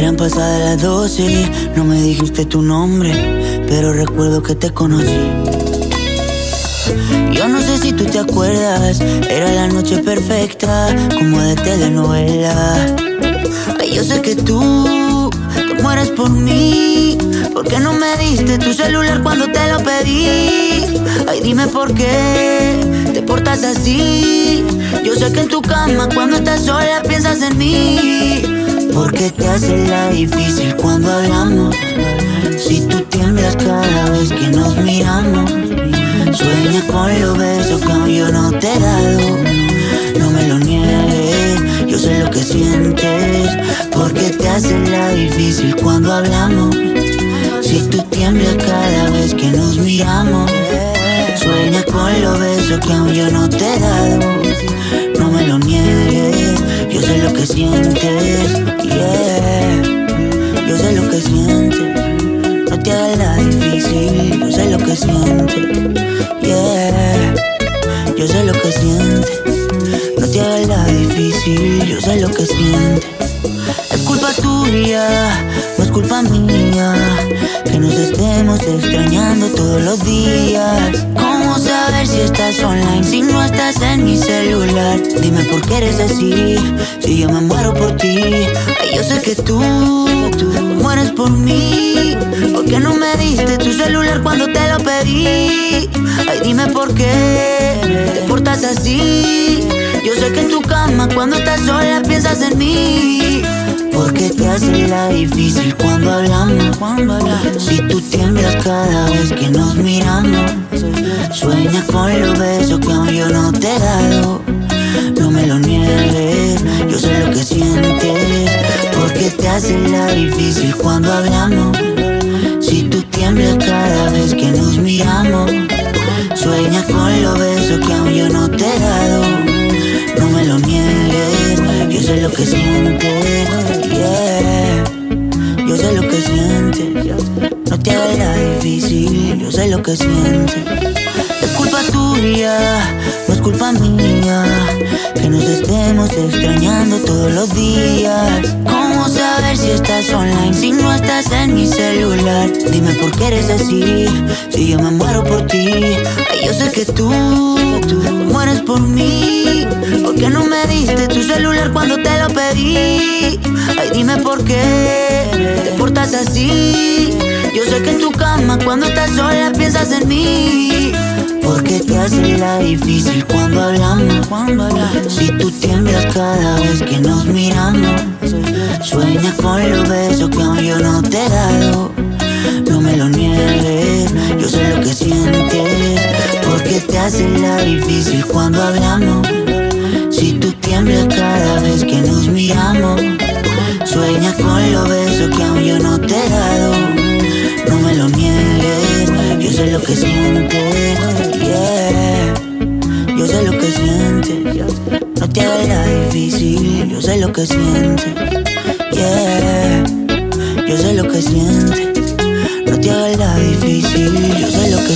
pasadas las 12, no me dijiste tu nombre, pero recuerdo que te conocí. Yo no sé si tú te acuerdas, era la noche perfecta, como de telenovela. Ay, yo sé que tú te mueres por mí, porque no me diste tu celular cuando te lo pedí. Ay, dime por qué te portas así. Yo sé que en tu cama cuando estás sola piensas en mí. Porque te hace la difícil cuando hablamos. Si tú tiemblas cada vez que nos miramos. Sueña con los besos que yo no te he dado. No me lo niegues, yo sé lo que sientes. Porque te hace la difícil cuando hablamos. Si tú tiemblas cada vez que nos miramos. Sueña con los besos que yo no te he dado. No me lo niegues, que sientes. Yeah, yo sé lo que sientes. No te hagas la difícil, yo sé lo que sientes. Yeah, yo sé lo que sientes. No te hagas la difícil, yo sé lo que sientes. Es culpa tuya, culpa mía Que nos estemos extrañando todos los días ¿Cómo saber si estás online si no estás en mi celular? Dime por qué eres así, si yo me muero por ti Ay, yo sé que tú, tú mueres por mí ¿Por qué no me diste tu celular cuando te lo pedí? Ay, dime por qué te portas así Yo sé que en tu cama cuando estás sola piensas en mí hace la difícil cuando hablamos. Si tú tiemblas cada vez que nos miramos. Sueña con los besos que aún yo no te he dado. No me lo niegues, yo sé lo que sientes. Porque te hace la difícil cuando hablamos. Si tú tiemblas cada vez que nos miramos. Sueña con los besos que aún yo no te he dado. Yo sé lo que sientes. Yeah, yo sé lo que sientes. No te hagas difícil, yo sé lo que sientes. Es culpa tuya, no es culpa mía. Que nos estemos extrañando todos los días. ¿Cómo saber si estás online si no en mi celular? Dime por qué eres así, si yo me muero por ti. Ay, yo sé que tú, tú mueres por mí. ¿Por qué no me diste tu celular cuando te lo pedí? Ay, dime por qué te portas así. Yo sé que en tu cama cuando estás sola piensas en mí. Porque te hace la difícil cuando hablamos. Si tú tiemblas cada vez que nos miramos. Sueña con los besos que aún yo no te he dado. No me lo niegues, yo sé lo que sientes. Porque te hace la difícil cuando hablamos. Si tú tiemblas cada vez que nos miramos. Sueña con los besos que aún yo no te he dado. No me lo niegues, yo sé lo que sientes. yo sé lo que siente, Yeah, yo sé lo que siente. No te hagas la difícil, yo sé lo que